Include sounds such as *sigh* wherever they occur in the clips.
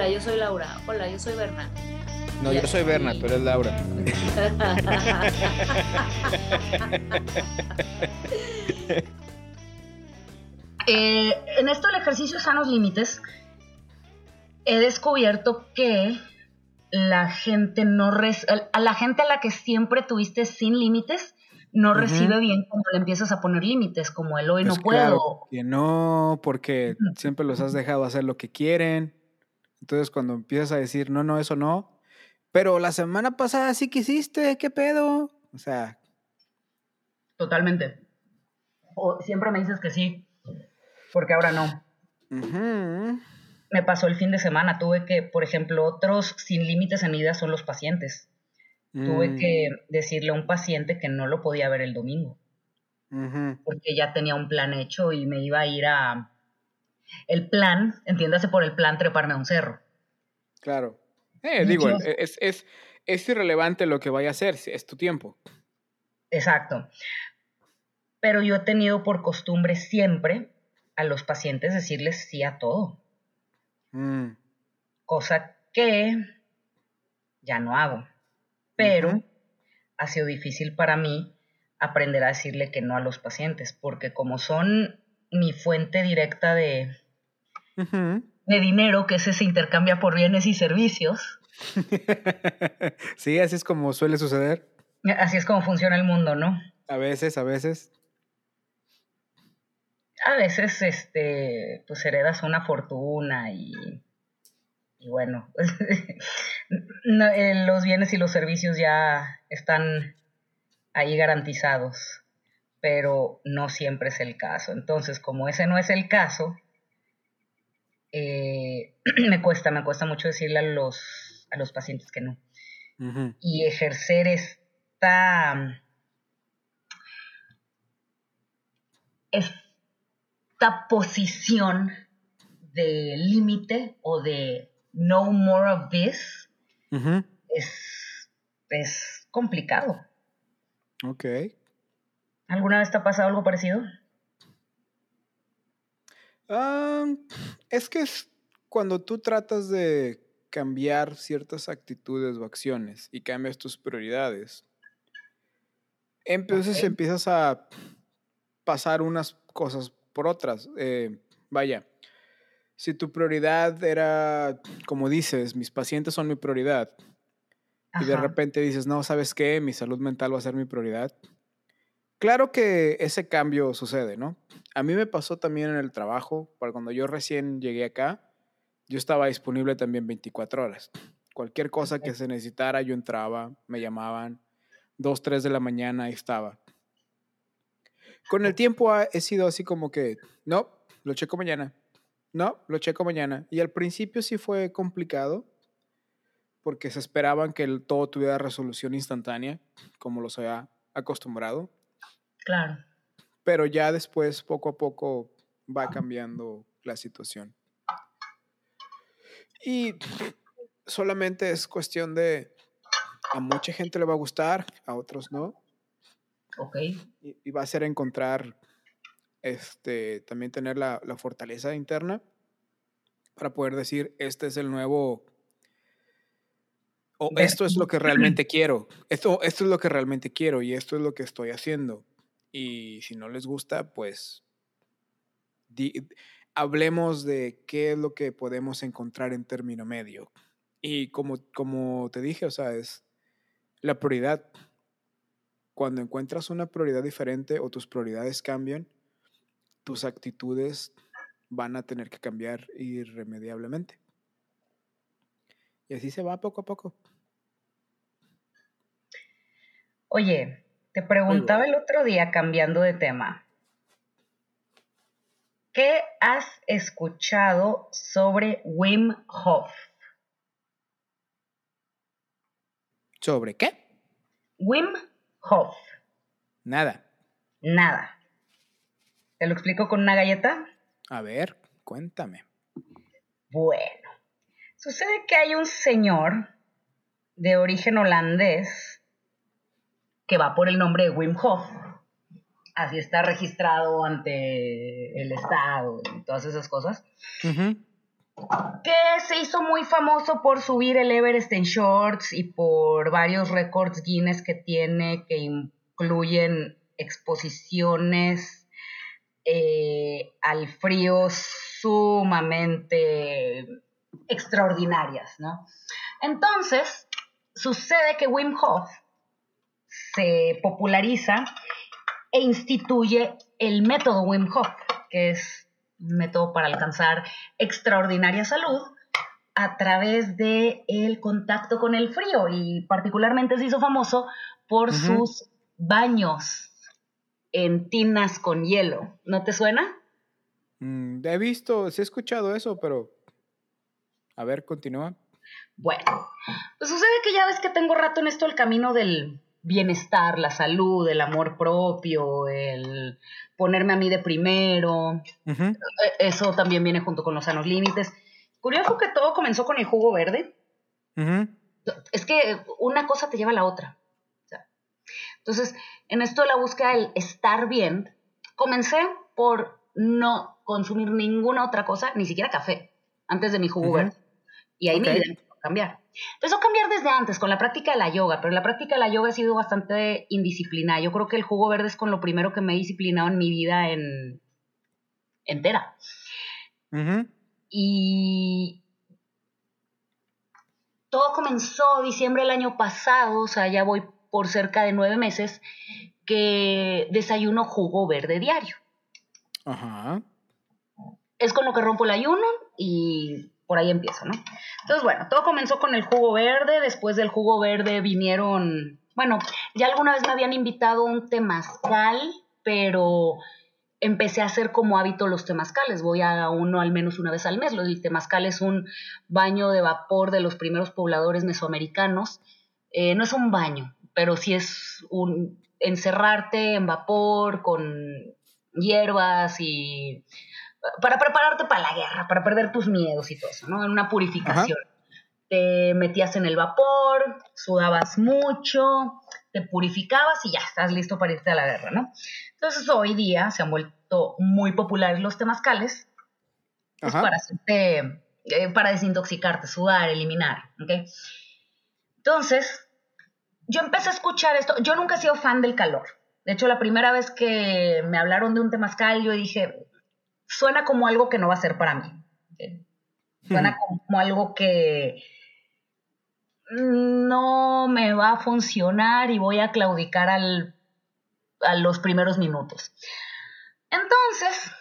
Hola, yo soy Laura. Hola, yo soy Berna. No, yo soy Berna, tú eres Laura. *laughs* Eh, en esto del ejercicio sanos límites, he descubierto que la gente no res- a la gente a la que siempre tuviste sin límites no recibe bien cuando le empiezas a poner límites, como el hoy Pues no claro puedo. que no, porque siempre los has dejado hacer lo que quieren. Entonces, cuando empiezas a decir, no, no, eso no. Pero la semana pasada sí que hiciste, ¿qué pedo? O sea, Totalmente. O siempre me dices que sí, porque ahora no. Me pasó el fin de semana, tuve que, por ejemplo, otros sin límites en mi vida son los pacientes. Tuve mm, que decirle a un paciente que no lo podía ver el domingo, porque ya tenía un plan hecho y me iba a ir a... El plan, entiéndase por el plan, treparme a un cerro. Claro. Eh, digo, es, es, es irrelevante lo que vaya a hacer, es tu tiempo. Exacto. Pero yo he tenido por costumbre siempre a los pacientes decirles sí a todo, Mm, cosa que ya no hago. Pero ha sido difícil para mí aprender a decirle que no a los pacientes, porque como son mi fuente directa de, de dinero, que ese se intercambia por bienes y servicios, *laughs* sí, así es como suele suceder. así es como funciona el mundo, ¿no? A veces, a veces. a veces este pues heredas una fortuna y, y bueno *laughs* no, eh, los bienes y los servicios ya están ahí garantizados pero no siempre es el caso entonces como ese no es el caso eh, *clears throat* me cuesta me cuesta mucho decirle a los a los pacientes que no y ejercer esta esta posición de límite o de no more of this es, es complicado. Ok. ¿Alguna vez te ha pasado algo parecido? Es que es cuando tú tratas de cambiar ciertas actitudes o acciones y cambias tus prioridades, entonces empiezas a pasar unas cosas por otras. Eh, vaya, si tu prioridad era, como dices, mis pacientes son mi prioridad, y de repente dices, no, ¿sabes qué? Mi salud mental va a ser mi prioridad. Claro que ese cambio sucede, ¿no? A mí me pasó también en el trabajo, para cuando yo recién llegué acá, yo estaba disponible también 24 horas. Cualquier cosa que se necesitara, yo entraba, me llamaban, 2, 3 de la mañana, ahí estaba. Con el tiempo he sido así como que, no, lo checo mañana, no, lo checo mañana. Y al principio sí fue complicado, porque se esperaban que el- todo tuviera resolución instantánea, como los había acostumbrado, Claro. pero ya después, poco a poco, va cambiando la situación. Y solamente es cuestión de, a mucha gente le va a gustar, a otros no, Ok. y, y va a ser encontrar, este, también tener la, la fortaleza interna para poder decir, este es el nuevo, o esto es lo que realmente *clears throat* quiero, esto, esto es lo que realmente quiero y esto es lo que estoy haciendo. Y si no les gusta, pues hablemos de qué es lo que podemos encontrar en término medio. Y como, como te dije, o sea, es la prioridad. Cuando encuentras una prioridad diferente o tus prioridades cambian, tus actitudes van a tener que cambiar irremediablemente. Y así se va poco a poco. Oye, te preguntaba el otro día cambiando de tema. ¿Qué has escuchado sobre Wim Hof? ¿Sobre qué? Wim Hof. Nada. Nada. ¿Te lo explico con una galleta? A ver, cuéntame. Bueno, sucede que hay un señor de origen holandés que va por el nombre de Wim Hof. Así está registrado ante el Estado y todas esas cosas. Que se hizo muy famoso por subir el Everest en shorts y por varios récords Guinness que tiene que incluyen exposiciones eh, al frío sumamente extraordinarias, ¿no? Entonces, sucede que Wim Hof se populariza e instituye el método Wim Hof, que es un método para alcanzar extraordinaria salud a través de el contacto con el frío y particularmente se hizo famoso por sus baños en tinas con hielo. ¿No te suena? Mm, he visto, he escuchado eso, pero a ver, continúa. Bueno, pues sucede que ya ves que tengo rato en esto el camino del bienestar, la salud, el amor propio, el ponerme a mí de primero. E, eso también viene junto con los sanos límites. Curioso que todo comenzó con el jugo verde. Es que una cosa te lleva a la otra. entonces, en esto de la búsqueda del estar bien, comencé por no consumir ninguna otra cosa, ni siquiera café, antes de mi jugo verde. Y ahí me mi a cambiar. Empezó a cambiar desde antes con la práctica de la yoga, pero la práctica de la yoga ha sido bastante indisciplinada. Yo creo que el jugo verde es con lo primero que me he disciplinado en mi vida en, entera. Y todo comenzó diciembre del año pasado, o sea, ya voy por cerca de nueve meses, que desayuno jugo verde diario. Ajá. Es con lo que rompo el ayuno y por ahí empiezo, ¿no? Entonces, bueno, todo comenzó con el jugo verde, después del jugo verde vinieron, bueno, ya alguna vez me habían invitado un temazcal, pero empecé a hacer como hábito los temazcales, voy a uno al menos una vez al mes, el temazcal es un baño de vapor de los primeros pobladores mesoamericanos, eh, no es un baño, pero sí es un encerrarte en vapor con hierbas y para prepararte para la guerra, para perder tus miedos y todo eso, ¿no? En una purificación. Te metías en el vapor, sudabas mucho, te purificabas y ya estás listo para irte a la guerra, ¿no? Entonces hoy día se han vuelto muy populares los temazcales pues, para hacerte, eh, para desintoxicarte, sudar, eliminar, ¿ok? Entonces, yo empecé a escuchar esto, yo nunca he sido fan del calor. De hecho, la primera vez que me hablaron de un temazcal, yo dije, suena como algo que no va a ser para mí. Suena como algo que no me va a funcionar y voy a claudicar al, a los primeros minutos. Entonces,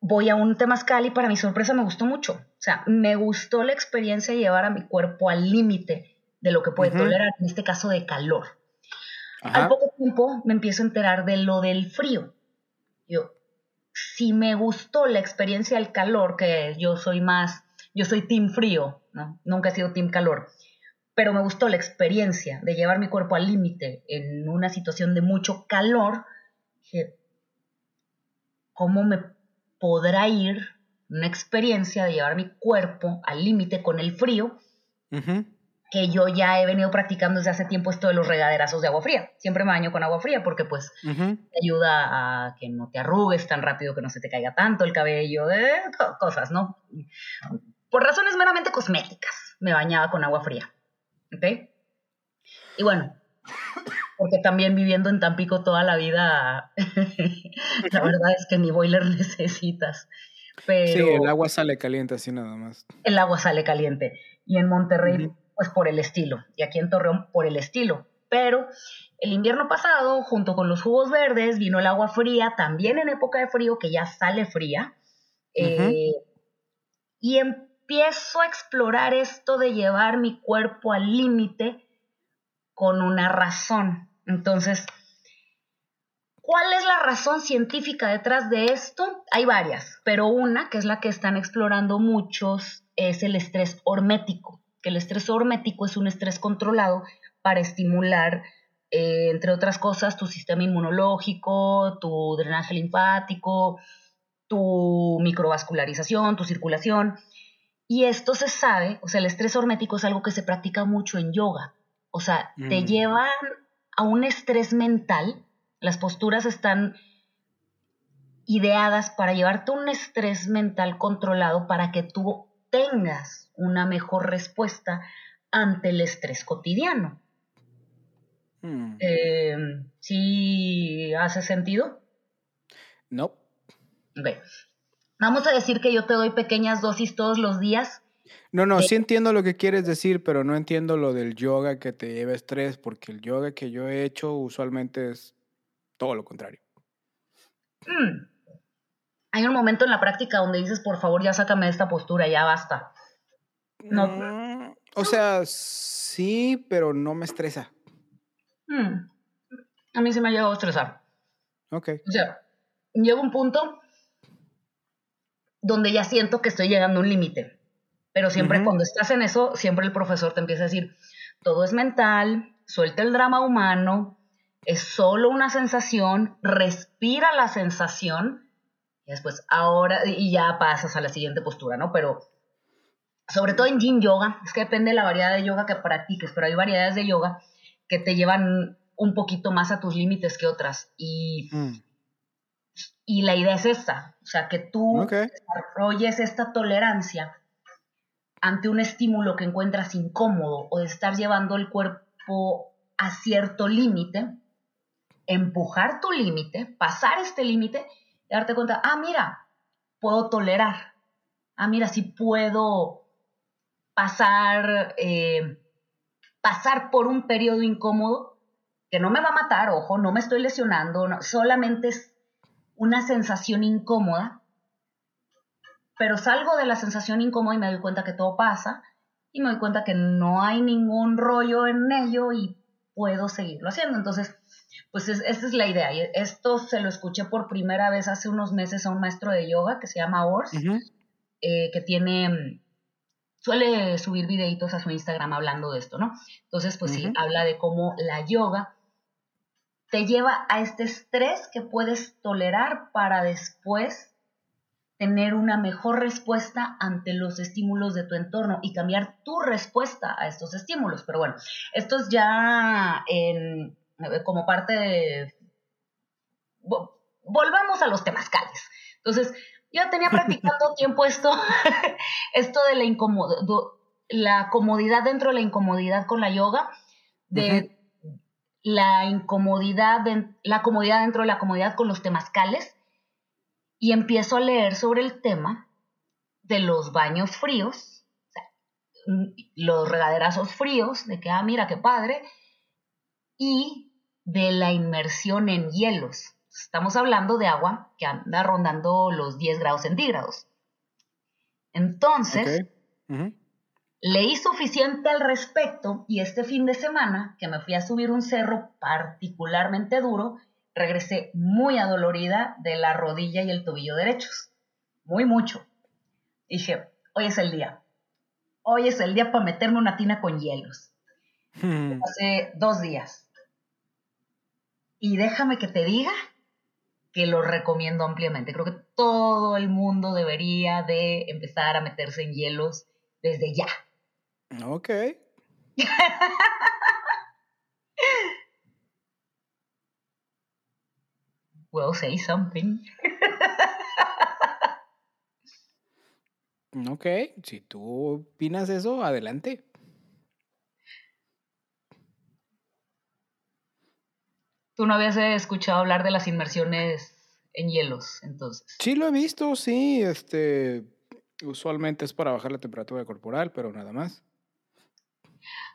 voy a un temazcal y para mi sorpresa me gustó mucho. O sea, me gustó la experiencia de llevar a mi cuerpo al límite de lo que puede tolerar, en este caso de calor. Al poco tiempo me empiezo a enterar de lo del frío. Yo, si me gustó la experiencia del calor, que yo soy más, yo soy team frío, ¿no? nunca he sido team calor, pero me gustó la experiencia de llevar mi cuerpo al límite en una situación de mucho calor, dije, ¿cómo me podrá ir una experiencia de llevar mi cuerpo al límite con el frío? Que yo ya he venido practicando desde hace tiempo esto de los regaderazos de agua fría. Siempre me baño con agua fría porque pues te ayuda a que no te arrugues tan rápido, que no se te caiga tanto el cabello, eh, cosas, ¿no? Por razones meramente cosméticas me bañaba con agua fría. ¿Ok? Y bueno, porque también viviendo en Tampico toda la vida, *laughs* la verdad es que ni boiler *laughs* necesitas. Pero sí, el agua sale caliente así nada más. El agua sale caliente. Y en Monterrey pues por el estilo, y aquí en Torreón por el estilo. Pero el invierno pasado, junto con los jugos verdes, vino el agua fría, también en época de frío, que ya sale fría, eh, y empiezo a explorar esto de llevar mi cuerpo al límite con una razón. Entonces, ¿cuál es la razón científica detrás de esto? Hay varias, pero una, que es la que están explorando muchos, es el estrés hormético que el estrés hormético es un estrés controlado para estimular, eh, entre otras cosas, tu sistema inmunológico, tu drenaje linfático, tu microvascularización, tu circulación. Y esto se sabe, o sea, el estrés hormético es algo que se practica mucho en yoga. O sea, te mm. llevan a un estrés mental, las posturas están ideadas para llevarte un estrés mental controlado para que tú tengas una mejor respuesta ante el estrés cotidiano. Hmm. Eh, ¿Sí hace sentido? No. Ok. Vamos a decir que yo te doy pequeñas dosis todos los días. No, no, de- sí entiendo lo que quieres decir, pero no entiendo lo del yoga que te lleva estrés, porque el yoga que yo he hecho usualmente es todo lo contrario. Mm. Hay un momento en la práctica donde dices, por favor, ya sácame de esta postura, ya basta. No. Mm, O sea, sí, pero no me estresa. Mm. A mí se me ha llegado a estresar. Ok. O sea, llega un punto donde ya siento que estoy llegando a un límite. Pero siempre cuando estás en eso, siempre el profesor te empieza a decir, todo es mental, suelta el drama humano, es solo una sensación, respira la sensación y después ahora y ya pasas a la siguiente postura, ¿no? Pero sobre todo en yin yoga, es que depende de la variedad de yoga que practiques, pero hay variedades de yoga que te llevan un poquito más a tus límites que otras. Y Mm, y la idea es esta, o sea, que tú desarrolles esta tolerancia ante un estímulo que encuentras incómodo o de estar llevando el cuerpo a cierto límite, empujar tu límite, pasar este límite y darte cuenta, ah, mira, puedo tolerar, ah, mira, sí puedo pasar, eh, pasar por un periodo incómodo que no me va a matar, ojo, no me estoy lesionando, solamente es una sensación incómoda, pero salgo de la sensación incómoda y me doy cuenta que todo pasa y me doy cuenta que no hay ningún rollo en ello y puedo seguirlo haciendo. Entonces, pues es- esta es la idea. Y esto se lo escuché por primera vez hace unos meses a un maestro de yoga que se llama Ors, eh, que tiene, suele subir videitos a su Instagram hablando de esto, ¿no? Entonces, pues sí, habla de cómo la yoga te lleva a este estrés que puedes tolerar para después tener una mejor respuesta ante los estímulos de tu entorno y cambiar tu respuesta a estos estímulos. Pero bueno, esto es ya en- como parte de... vo- Volvamos a los temazcales. Entonces, yo tenía *laughs* practicando tiempo esto, *laughs* esto de la, incomodo- do- la comodidad dentro de la incomodidad con la yoga, de la incomodidad, den- la comodidad dentro de la comodidad con los temazcales, y empiezo a leer sobre el tema de los baños fríos, o sea, mm, los regaderazos fríos, de que, ah, mira qué padre, y de la inmersión en hielos. Estamos hablando de agua que anda rondando los 10 grados centígrados. Entonces. Leí suficiente al respecto y este fin de semana, que me fui a subir un cerro particularmente duro, regresé muy adolorida de la rodilla y el tobillo derechos. Muy mucho. Dije, hoy es el día. Hoy es el día para meterme una tina con hielos. Hmm. Hace dos días. Y déjame que te diga que lo recomiendo ampliamente. Creo que todo el mundo debería de empezar a meterse en hielos desde ya. Ok. *laughs* Well, say something. *laughs* Ok. Si tú opinas eso, adelante. Tú no habías escuchado hablar de las inmersiones en hielos, entonces. Sí lo he visto, sí. Este, usualmente es para bajar la temperatura corporal, pero nada más.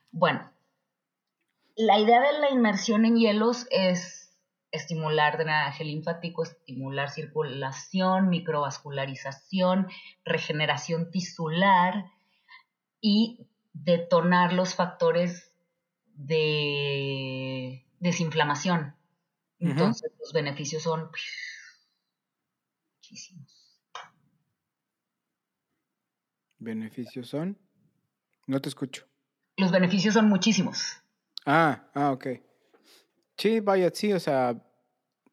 Bueno, la idea de la inmersión en hielos es estimular drenaje linfático, estimular circulación, microvascularización, regeneración tisular y detonar los factores de desinflamación. Entonces, los beneficios son muchísimos. ¿Beneficios son? No te escucho. Los beneficios son muchísimos. Ah, ah, ok. Sí, vaya, sí, o sea,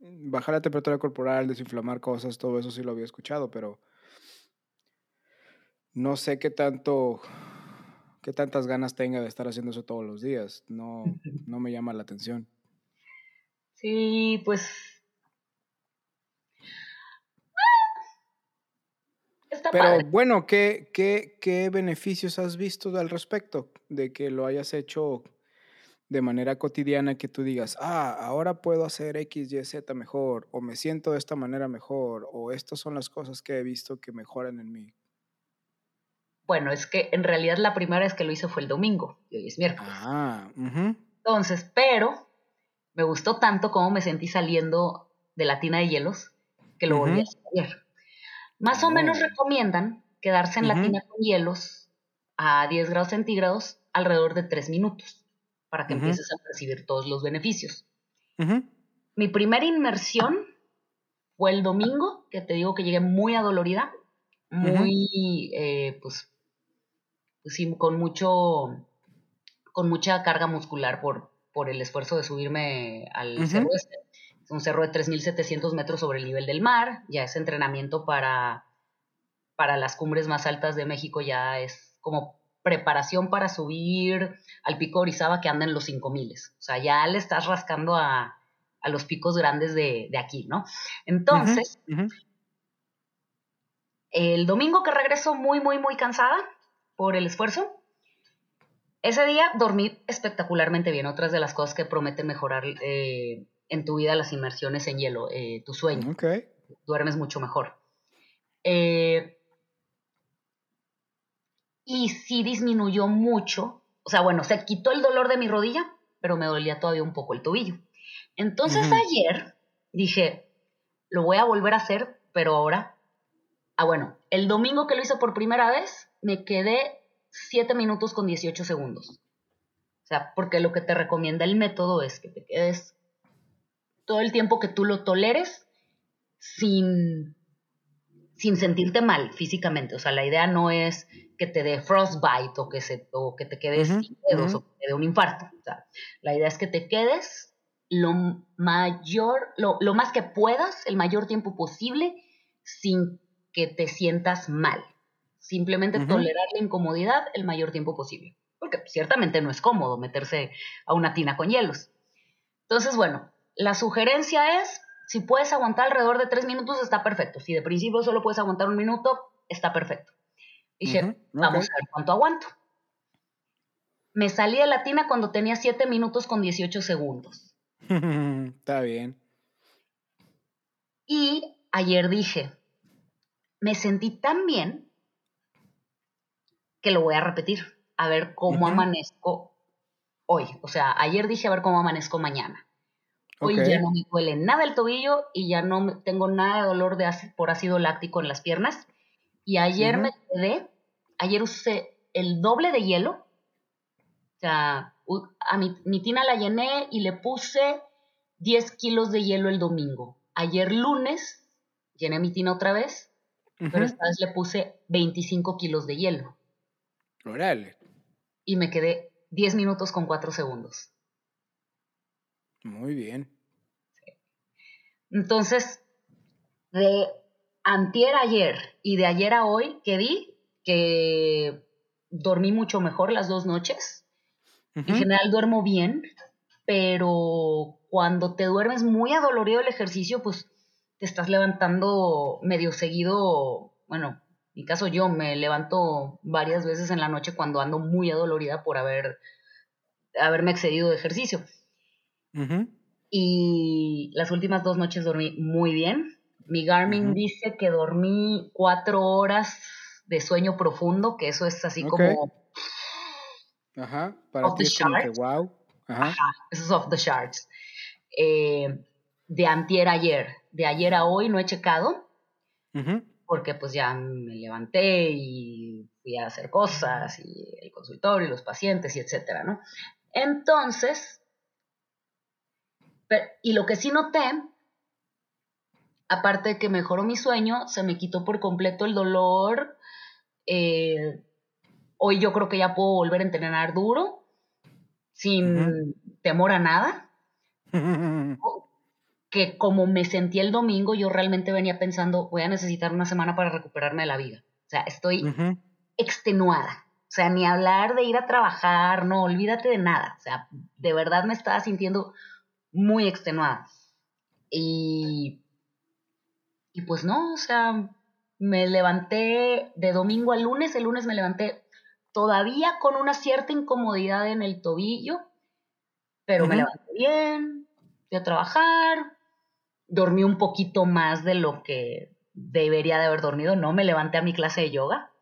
bajar la temperatura corporal, desinflamar cosas, todo eso sí lo había escuchado, pero no sé qué tanto, qué tantas ganas tenga de estar haciendo eso todos los días. No, no me llama la atención. Sí, pues Está Pero padre. bueno, ¿qué, qué, ¿qué beneficios has visto al respecto de que lo hayas hecho de manera cotidiana que tú digas, ah, ahora puedo hacer X, Y, Z mejor, o me siento de esta manera mejor, o estas son las cosas que he visto que mejoran en mí? Bueno, es que en realidad la primera vez que lo hice fue el domingo y hoy es miércoles. Ah, ujú, Entonces, pero me gustó tanto como me sentí saliendo de la tina de hielos que lo volví a hacer. Más o menos recomiendan quedarse en la tina con hielos a 10 grados centígrados alrededor de 3 minutos para que empieces a percibir todos los beneficios. Mi primera inmersión fue el domingo, que te digo que llegué muy adolorida, muy, eh, pues sí, con mucho, con mucha carga muscular por, por el esfuerzo de subirme al cerro este. Es un cerro de 3.700 metros sobre el nivel del mar, ya es entrenamiento para, para las cumbres más altas de México, ya es como preparación para subir al pico Orizaba que anda en los 5.000. O sea, ya le estás rascando a, a los picos grandes de, de aquí, ¿no? Entonces, el domingo que regreso muy, muy, muy cansada por el esfuerzo, ese día dormí espectacularmente bien. Otras de las cosas que prometen mejorar eh, en tu vida las inmersiones en hielo, eh, tu sueño, Ok. duermes mucho mejor. Eh, y sí disminuyó mucho, o sea, bueno, se quitó el dolor de mi rodilla, pero me dolía todavía un poco el tobillo. Entonces ayer dije, lo voy a volver a hacer, pero ahora, ah, bueno, el domingo que lo hice por primera vez, me quedé 7 minutos con 18 segundos. O sea, porque lo que te recomienda el método es que te quedes todo el tiempo que tú lo toleres sin, sin sentirte mal físicamente. O sea, la idea no es que te dé frostbite o que, se, o que te quedes sin dedos o que te dé un infarto. O sea, la idea es que te quedes lo mayor, lo, lo más que puedas, el mayor tiempo posible, sin que te sientas mal. Simplemente tolerar la incomodidad el mayor tiempo posible. Porque ciertamente no es cómodo meterse a una tina con hielos. Entonces, bueno, la sugerencia es, si puedes aguantar alrededor de tres minutos, está perfecto. Si de principio solo puedes aguantar un minuto, está perfecto. Dije, vamos a ver cuánto aguanto. Me salí de la tina cuando tenía 7 minutos con 18 segundos. *laughs* Está bien. Y ayer dije, me sentí tan bien que lo voy a repetir, a ver cómo amanezco hoy. O sea, ayer dije a ver cómo amanezco mañana. Hoy ya no me duele nada el tobillo y ya no tengo nada de dolor de ácido- por ácido láctico en las piernas. Y ayer me quedé, ayer usé el doble de hielo. O sea, a mi, mi tina la llené y le puse 10 kilos de hielo el domingo. Ayer lunes llené mi tina otra vez, pero esta vez le puse 25 kilos de hielo. Y me quedé 10 minutos con 4 segundos. Muy bien. Entonces, de antier ayer y de ayer a hoy, que vi que dormí mucho mejor las dos noches. En general duermo bien, pero cuando te duermes muy adolorido el ejercicio, pues te estás levantando medio seguido. Bueno, en mi caso yo me levanto varias veces en la noche cuando ando muy adolorida por haber, haberme excedido de ejercicio. ujú, Y las últimas dos noches dormí muy bien. Mi Garmin ujú. dice que dormí cuatro horas de sueño profundo, que eso es así Ok. como Ajá. Para ti es como que wow. Ajá. Ajá, eso es off the charts. Eh, de antier ayer, de ayer a hoy no he checado, Ujú, porque pues ya me levanté y fui a hacer cosas, y el consultorio, y los pacientes, y etcétera, ¿no? Entonces, y lo que sí noté aparte de que mejoró mi sueño, se me quitó por completo el dolor. Eh, hoy yo creo que ya puedo volver a entrenar duro, sin temor a nada. *laughs* Que como me sentí el domingo, yo realmente venía pensando, voy a necesitar una semana para recuperarme de la vida. O sea, estoy extenuada. O sea, ni hablar de ir a trabajar, no, olvídate de nada. O sea, de verdad me estaba sintiendo muy extenuada. Y, y pues no, o sea, me levanté de domingo a lunes, el lunes me levanté todavía con una cierta incomodidad en el tobillo, pero me levanté bien, fui a trabajar, dormí un poquito más de lo que debería de haber dormido, no me levanté a mi clase de yoga,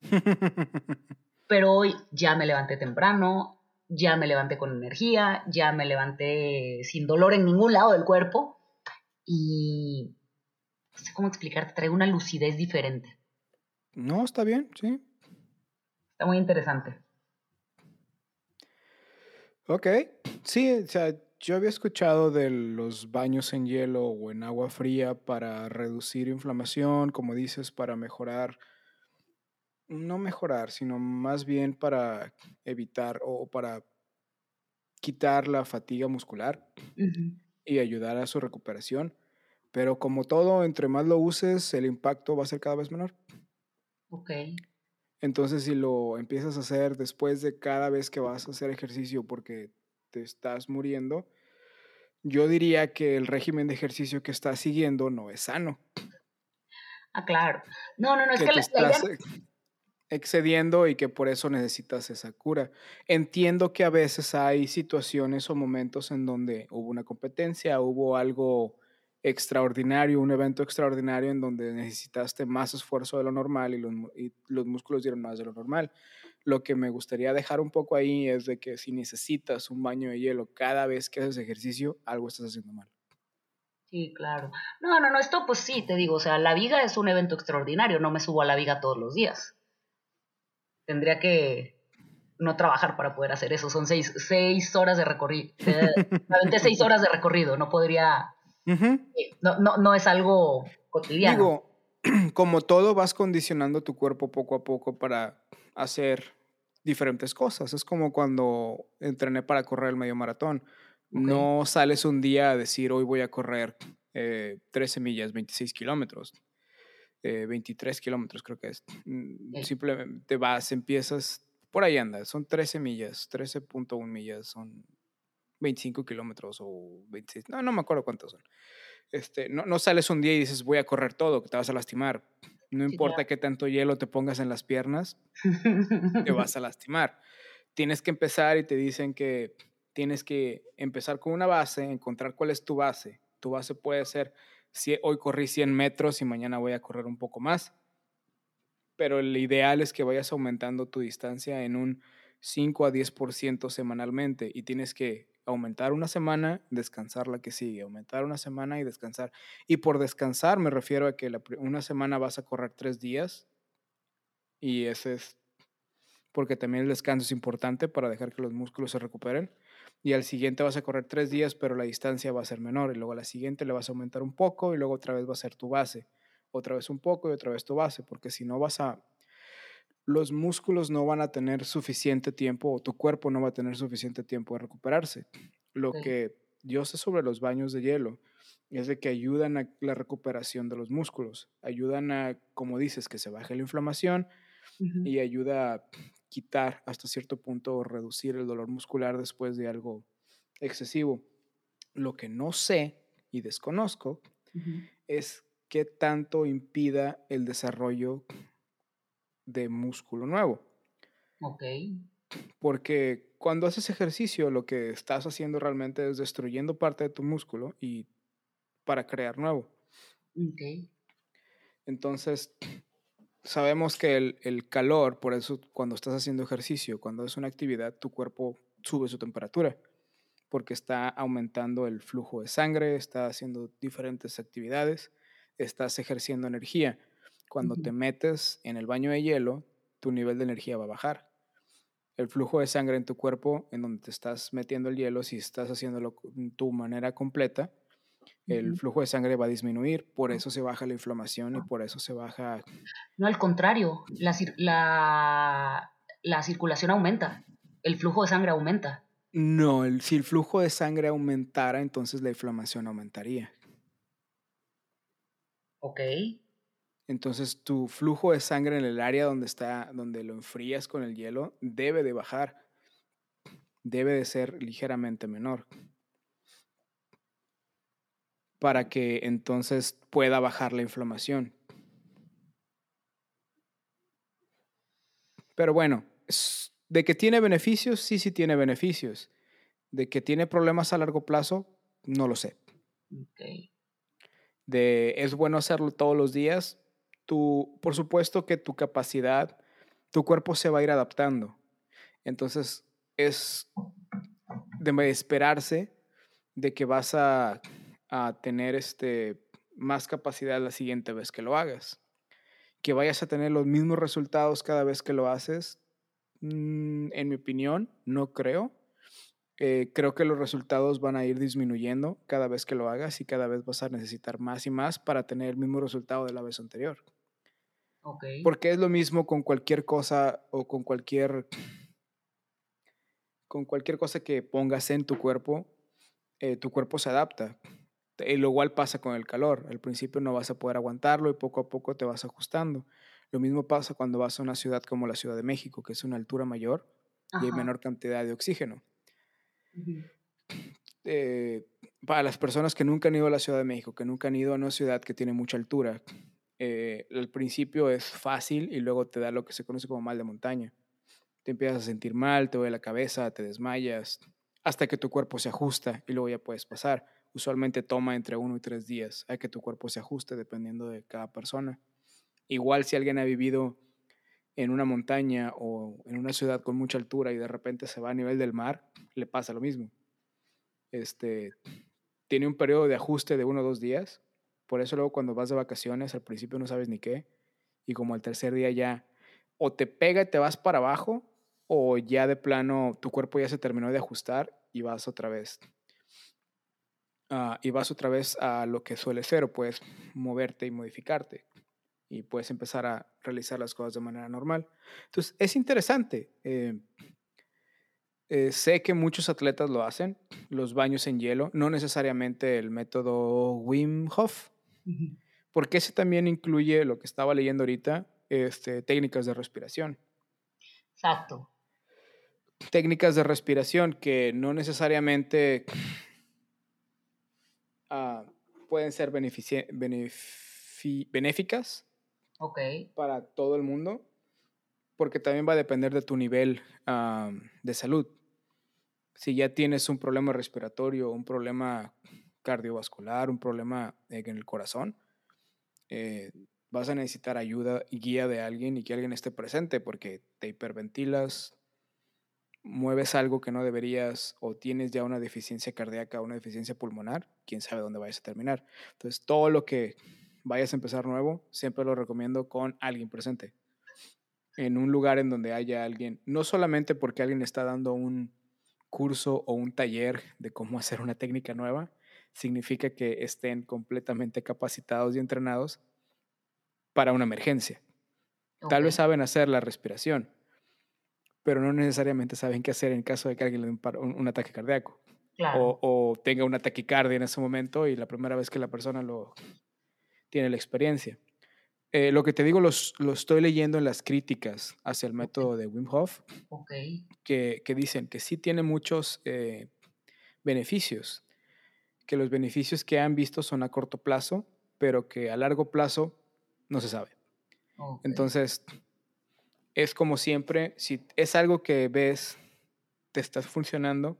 *laughs* pero hoy ya me levanté temprano, ya me levanté con energía, ya me levanté sin dolor en ningún lado del cuerpo y no sé cómo explicarte, traigo una lucidez diferente. No, está bien, sí. Está muy interesante. Ok, sí, o sea, yo había escuchado de los baños en hielo o en agua fría para reducir inflamación, como dices, para mejorar, no mejorar, sino más bien para evitar o para quitar la fatiga muscular y ayudar a su recuperación. Pero como todo, entre más lo uses, el impacto va a ser cada vez menor. Ok. Entonces, si lo empiezas a hacer después de cada vez que vas a hacer ejercicio porque te estás muriendo, yo diría que el régimen de ejercicio que estás siguiendo no es sano. Ah, claro. No, no, no, es que, te la, estás excediendo y que por eso necesitas esa cura. Entiendo que a veces hay situaciones o momentos en donde hubo una competencia, hubo algo extraordinario, un evento extraordinario en donde necesitaste más esfuerzo de lo normal y los, y los, músculos dieron más de lo normal. Lo que me gustaría dejar un poco ahí es de que si necesitas un baño de hielo cada vez que haces ejercicio, algo estás haciendo mal. Sí, claro. No, no, no, esto pues sí, te digo, o sea, la viga es un evento extraordinario, no me subo a la viga todos los días. Tendría que no trabajar para poder hacer eso, son seis, seis horas de recorrido, eh, *laughs* seis horas de recorrido, no podría no, no, no es algo cotidiano. Digo, *clears throat* como todo, vas condicionando tu cuerpo poco a poco para hacer diferentes cosas. Es como cuando entrené para correr el medio maratón. No sales un día a decir, hoy voy a correr 13 eh, millas, 26 kilómetros, 23 eh, kilómetros creo que es. Mm, simplemente vas, empiezas, por ahí anda, son 13 millas, 13.1 millas, son 25 kilómetros o 26, no, no me acuerdo cuántos son. Este, no, no sales un día y dices voy a correr todo, que te vas a lastimar. No importa qué tanto hielo te pongas en las piernas, te vas a *laughs* lastimar. Tienes que empezar y te dicen que tienes que empezar con una base, encontrar cuál es tu base. Tu base puede ser, si hoy corrí 100 metros y mañana voy a correr un poco más. Pero el ideal es que vayas aumentando tu distancia en un 5 a 10% semanalmente y tienes que aumentar una semana, descansar la que sigue, aumentar una semana y descansar. Y por descansar me refiero a que una semana vas a correr tres días y ese es porque también el descanso es importante para dejar que los músculos se recuperen. Y al siguiente vas a correr tres días, pero la distancia va a ser menor. Y luego a la siguiente le vas a aumentar un poco y luego otra vez va a ser tu base. Otra vez un poco y otra vez tu base, porque si no vas a los músculos no van a tener suficiente tiempo o tu cuerpo no va a tener suficiente tiempo de recuperarse. Lo que yo sé sobre los baños de hielo es de que ayudan a la recuperación de los músculos, ayudan a, como dices, que se baje la inflamación y ayuda a quitar hasta cierto punto o reducir el dolor muscular después de algo excesivo. Lo que no sé y desconozco es qué tanto impida el desarrollo de músculo nuevo. Ok. Porque cuando haces ejercicio, lo que estás haciendo realmente es destruyendo parte de tu músculo y para crear nuevo. Ok. Entonces, sabemos que el, el, calor, por eso cuando estás haciendo ejercicio, cuando es una actividad, tu cuerpo sube su temperatura, porque está aumentando el flujo de sangre, está haciendo diferentes actividades, estás ejerciendo energía cuando te metes en el baño de hielo, tu nivel de energía va a bajar. El flujo de sangre en tu cuerpo, en donde te estás metiendo el hielo, si estás haciéndolo de tu manera completa, el flujo de sangre va a disminuir, por eso se baja la inflamación y por eso se baja... No, al contrario, la, la, la circulación aumenta, el flujo de sangre aumenta. No, el, si el flujo de sangre aumentara, entonces la inflamación aumentaría. Ok. Entonces tu flujo de sangre en el área donde está, donde lo enfrías con el hielo, debe de bajar. Debe de ser ligeramente menor. Para que entonces pueda bajar la inflamación. Pero bueno, de que tiene beneficios, sí, sí tiene beneficios. De que tiene problemas a largo plazo, no lo sé. Okay. De es bueno hacerlo todos los días, Tú, por supuesto que tu capacidad, tu cuerpo se va a ir adaptando. Entonces, es de esperarse de que vas a, a tener este, más capacidad la siguiente vez que lo hagas. Que vayas a tener los mismos resultados cada vez que lo haces, mm, en mi opinión, no creo. Eh, creo que los resultados van a ir disminuyendo cada vez que lo hagas y cada vez vas a necesitar más y más para tener el mismo resultado de la vez anterior. Porque es lo mismo con cualquier cosa o con cualquier con cualquier cosa que pongas en tu cuerpo, eh, tu cuerpo se adapta. Y lo igual pasa con el calor. Al principio no vas a poder aguantarlo y poco a poco te vas ajustando. Lo mismo pasa cuando vas a una ciudad como la Ciudad de México, que es una altura mayor y hay menor cantidad de oxígeno. Eh, para las personas que nunca han ido a la Ciudad de México, que nunca han ido a una ciudad que tiene mucha altura, eh, al principio es fácil y luego te da lo que se conoce como mal de montaña. Te empiezas a sentir mal, te duele la cabeza, te desmayas, hasta que tu cuerpo se ajusta y luego ya puedes pasar usualmente toma entre uno y tres días a que tu cuerpo se ajuste dependiendo de cada persona. Igual si alguien ha vivido en una montaña o en una ciudad con mucha altura y de repente se va a nivel del mar, le pasa lo mismo. Este, tiene un periodo de ajuste de uno o dos días. Por eso luego cuando vas de vacaciones al principio no sabes ni qué. Y como al tercer día ya o te pega y te vas para abajo o ya de plano tu cuerpo ya se terminó de ajustar y vas otra vez Ah, y vas otra vez a lo que suele ser, o puedes moverte y modificarte y puedes empezar a realizar las cosas de manera normal. Entonces, es interesante. Eh, eh, sé que muchos atletas lo hacen, los baños en hielo, no necesariamente el método Wim Hof, porque ese también incluye lo que estaba leyendo ahorita, este, técnicas de respiración. Exacto. Técnicas de respiración que no necesariamente Ah, pueden ser benéficas para todo el mundo, porque también va a depender de tu nivel de salud. Si ya tienes un problema respiratorio, un problema cardiovascular, un problema en el corazón, eh, vas a necesitar ayuda y guía de alguien y que alguien esté presente porque te hiperventilas, mueves algo que no deberías o tienes ya una deficiencia cardíaca una deficiencia pulmonar, quién sabe dónde vayas a terminar. Entonces, todo lo que vayas a empezar nuevo, siempre lo recomiendo con alguien presente. En un lugar en donde haya alguien, no solamente porque alguien está dando un curso o un taller de cómo *laughs* hacer una técnica nueva, significa que estén completamente capacitados y entrenados para una emergencia. Tal vez saben hacer la respiración, pero no necesariamente saben qué hacer en caso de que alguien le dé un, ataque cardíaco. O, tenga una taquicardia en ese momento y la primera vez que la persona lo tiene la experiencia. Eh, lo que te digo lo estoy leyendo en las críticas hacia el método de Wim Hof, que, que, dicen que sí tiene muchos eh, beneficios, que los beneficios que han visto son a corto plazo, pero que a largo plazo no se sabe. Entonces, es como siempre, si es algo que ves, te estás funcionando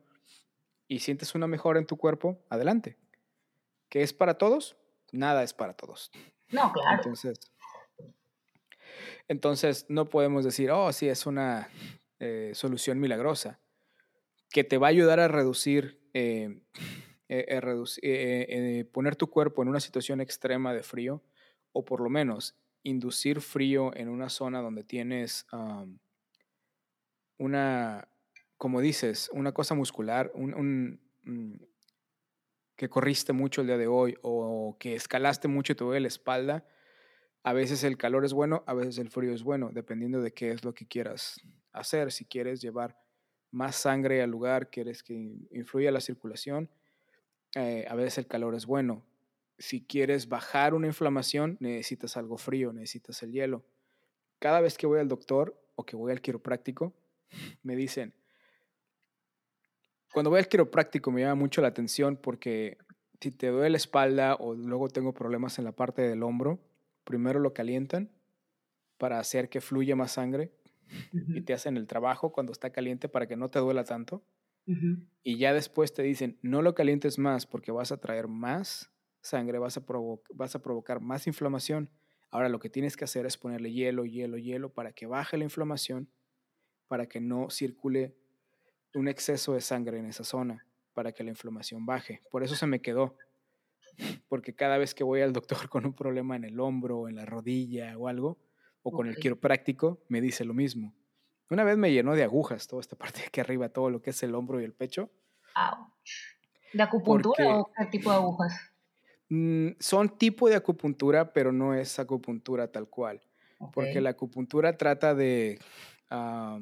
y sientes una mejora en tu cuerpo, adelante. ¿Qué es para todos? Nada es para todos. No, claro. Entonces, entonces no podemos decir, oh, sí, es una eh, solución milagrosa, que te va a ayudar a reducir, eh, eh, poner tu cuerpo en una situación extrema de frío, o por lo menos inducir frío en una zona donde tienes una, como dices, una cosa muscular, un, mm, que corriste mucho el día de hoy o que escalaste mucho y te duele la espalda, a veces el calor es bueno, a veces el frío es bueno, dependiendo de qué es lo que quieras hacer. Si quieres llevar más sangre al lugar, quieres que influya la circulación, eh, a veces el calor es bueno si quieres bajar una inflamación, necesitas algo frío, necesitas el hielo. Cada vez que voy al doctor o que voy al quiropráctico, *laughs* me dicen, cuando voy al quiropráctico me llama mucho la atención porque si te duele la espalda o luego tengo problemas en la parte del hombro, primero lo calientan para hacer que fluya más sangre y te hacen el trabajo cuando está caliente para que no te duela tanto. Y ya después te dicen, no lo calientes más porque vas a traer más sangre, vas a, vas a provocar más inflamación. Ahora lo que tienes que hacer es ponerle hielo, hielo, hielo para que baje la inflamación, para que no circule un exceso de sangre en esa zona, para que la inflamación baje. Por eso se me quedó. Porque cada vez que voy al doctor *laughs* con un problema en el hombro o en la rodilla o algo, o con el quiropráctico, me dice lo mismo. Una vez me llenó de agujas toda esta *laughs* parte de aquí arriba, todo lo que es el hombro y el pecho. ¿De acupuntura o qué tipo de agujas? Mm, son tipo de acupuntura, pero no es acupuntura tal cual. Porque la acupuntura trata de ah,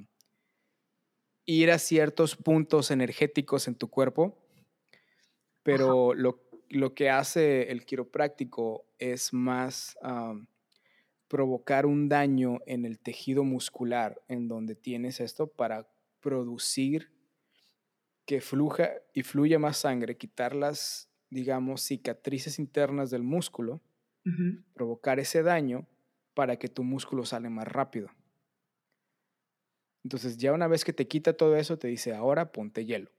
ir a ciertos puntos energéticos en tu cuerpo, pero lo, lo, que hace el quiropráctico es más provocar un daño en el tejido muscular en donde tienes esto para producir que fluja y fluya más sangre, quitar las, digamos, cicatrices internas del músculo, provocar ese daño para que tu músculo sale más rápido. Entonces ya una vez que te quita todo eso, te dice, ahora ponte hielo.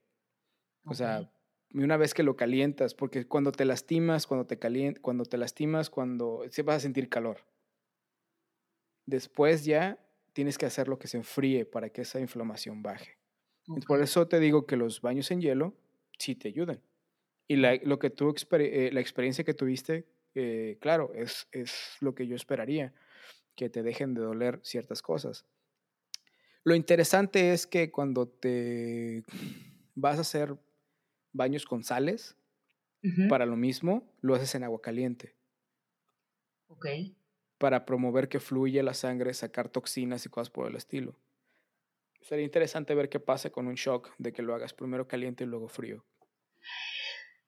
O sea, una vez que lo calientas, porque cuando te lastimas, cuando te calientas, cuando te lastimas, cuando se vas a sentir calor. Después ya tienes que hacer lo que se enfríe para que esa inflamación baje. Por eso te digo que los baños en hielo sí te ayudan. Y la, lo que tú, eh, la experiencia que tuviste, eh, claro, es, es lo que yo esperaría, que te dejen de doler ciertas cosas. Lo interesante es que cuando te vas a hacer baños con sales, para lo mismo, lo haces en agua caliente. Ok para promover que fluya la sangre, sacar toxinas y cosas por el estilo. Sería interesante ver qué pasa con un shock de que lo hagas primero caliente y luego frío.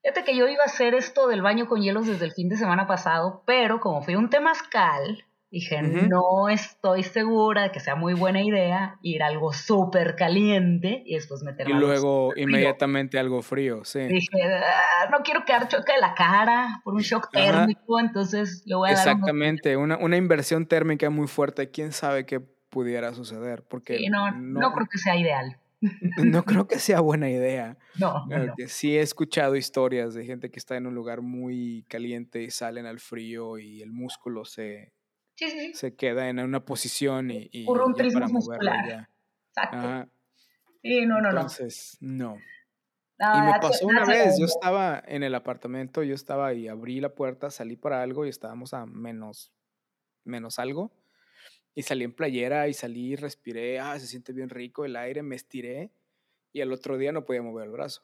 Fíjate que yo iba a hacer esto del baño con hielos desde el fin de semana pasado, pero como fui un temazcal, Dije, no estoy segura de que sea muy buena idea ir a algo súper caliente y después meterme Y luego inmediatamente algo frío, sí. Dije, ah, no quiero quedar choque de la cara por un shock térmico, entonces le voy a dar Exactamente, una, una, inversión térmica muy fuerte. ¿Quién sabe qué pudiera suceder? Porque no, no, creo que sea ideal. *laughs* No creo que sea buena idea. No, no. Sí he escuchado historias de gente que está en un lugar muy caliente y salen al frío y el músculo se se queda en una posición y, y un ya para muscular. Ya. Exacto. Sí, no, no, Entonces, no. y me pasó una vez, yo estaba en el apartamento, yo estaba y abrí la puerta, salí para algo y estábamos a menos, menos algo. Y salí en playera y salí, respiré, ah, se siente bien rico el aire, me estiré y al otro día no podía mover el brazo.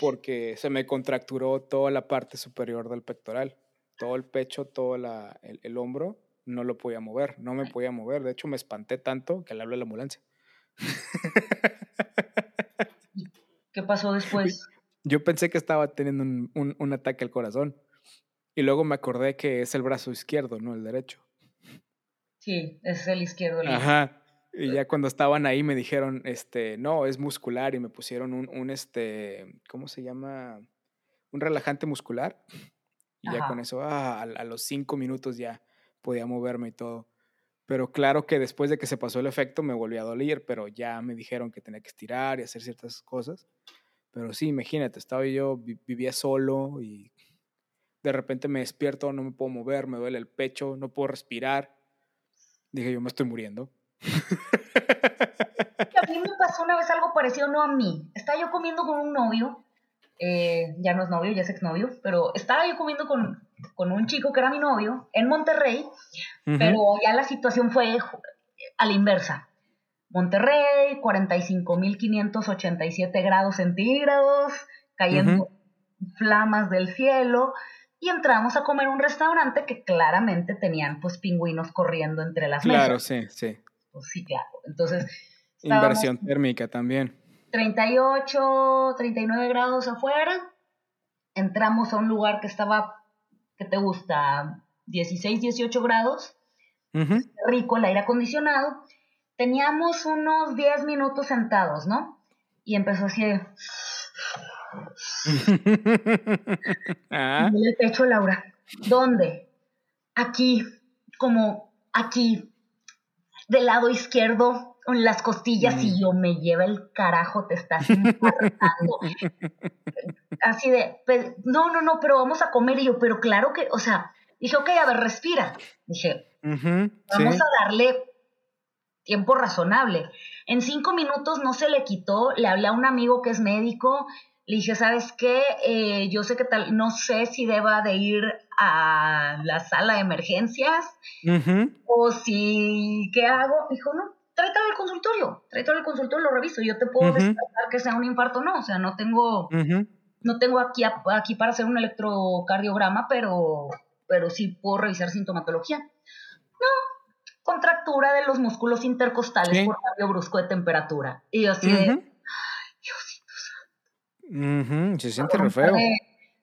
Porque se me contracturó toda la parte superior del pectoral todo el pecho, todo el, hombro, no lo podía mover, no me podía mover. De hecho, me espanté tanto que le hablé a la ambulancia. *laughs* ¿Qué pasó después? Yo pensé que estaba teniendo un, ataque al corazón. Y luego me acordé que es el brazo izquierdo, no el derecho. Sí, es el izquierdo. Ajá. Y ya cuando estaban ahí me dijeron, este, no, es muscular y me pusieron un, un este, ¿cómo se llama? Un relajante muscular. Y ya con eso, ah, a, los cinco minutos ya podía moverme y todo. Pero claro que después de que se pasó el efecto me volví a doler, pero ya me dijeron que tenía que estirar y hacer ciertas cosas. Pero sí, imagínate, estaba yo, vivía solo y de repente me despierto, no me puedo mover, me duele el pecho, no puedo respirar. Dije, yo me estoy muriendo. A mí me pasó una vez algo parecido, no a mí. Estaba yo comiendo con un novio eh, ya no es novio, ya es exnovio, pero estaba yo comiendo con, un chico que era mi novio en Monterrey, pero ya la situación fue a la inversa. Monterrey, 45.587 grados centígrados, cayendo flamas del cielo, y entramos a comer un restaurante que claramente tenían pues pingüinos corriendo entre las mesas. Claro, sí, sí. Pues sí, claro. Entonces... Inversión térmica también. 38, 39 grados afuera. Entramos a un lugar que estaba, ¿qué te gusta? 16, 18 grados. Rico el aire acondicionado. Teníamos unos 10 minutos sentados, ¿no? Y empezó así de... *laughs* ah. el pecho, Laura. ¿Dónde? Aquí, como aquí. del lado izquierdo las costillas y yo me lleva el carajo, te estás infartando. *laughs* Así de, no, no, no, pero vamos a comer. Y yo, pero claro que, o sea, dije, ok, a ver, respira. Dije, vamos a darle tiempo razonable. En cinco minutos no se le quitó, le hablé a un amigo que es médico, le dije, ¿sabes qué? Eh, yo sé que tal, no sé si deba de ir a la sala de emergencias o si, ¿qué hago? Dijo, no, tráetelo al consultorio, tráetelo al consultorio, lo reviso, yo te puedo uh que sea un infarto, no, o sea, no tengo, no tengo aquí, aquí para hacer un electrocardiograma, pero, pero sí puedo revisar sintomatología. No, contractura de los músculos intercostales por cambio brusco de temperatura. Y yo así de, Se siente re feo.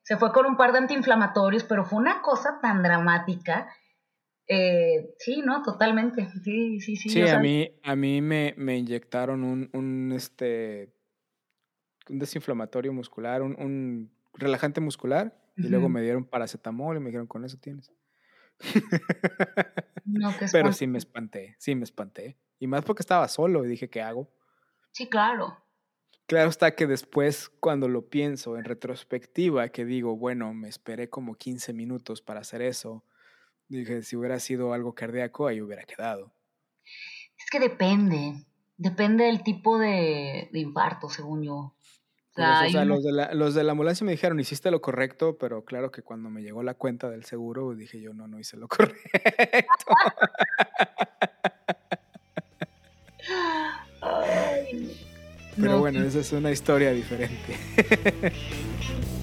se fue con un par de antiinflamatorios, pero fue una cosa tan dramática. Eh, sí, no, totalmente. Sí, sí, sí. Sí, a mí, a mí me, me inyectaron un, un, este, un desinflamatorio muscular, un, un relajante muscular, y luego me dieron paracetamol y me dijeron, con eso tienes. *laughs* Pero sí me espanté, sí me espanté. Y más porque estaba solo y dije, ¿qué hago? Sí, claro. Claro está que después, cuando lo pienso en retrospectiva, que digo, bueno, me esperé como 15 minutos para hacer eso, dije, si hubiera sido algo cardíaco, ahí hubiera quedado. Es que depende, depende del tipo de, de infarto, según yo. O sea, los, de la, los de la ambulancia me dijeron, hiciste lo correcto, pero claro que cuando me llegó la cuenta del seguro, dije yo, no, no hice lo *laughs* correcto. pero bueno, esa es una historia diferente. *laughs*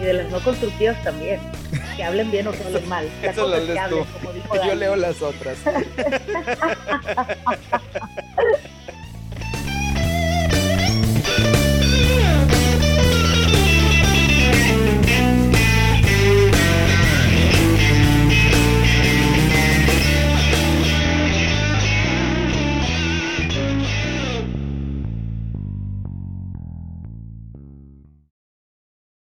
Y de las no constructivas también que hablen bien o que hablen mal. Eso lo lees tú. *laughs* Yo leo las otras. *laughs*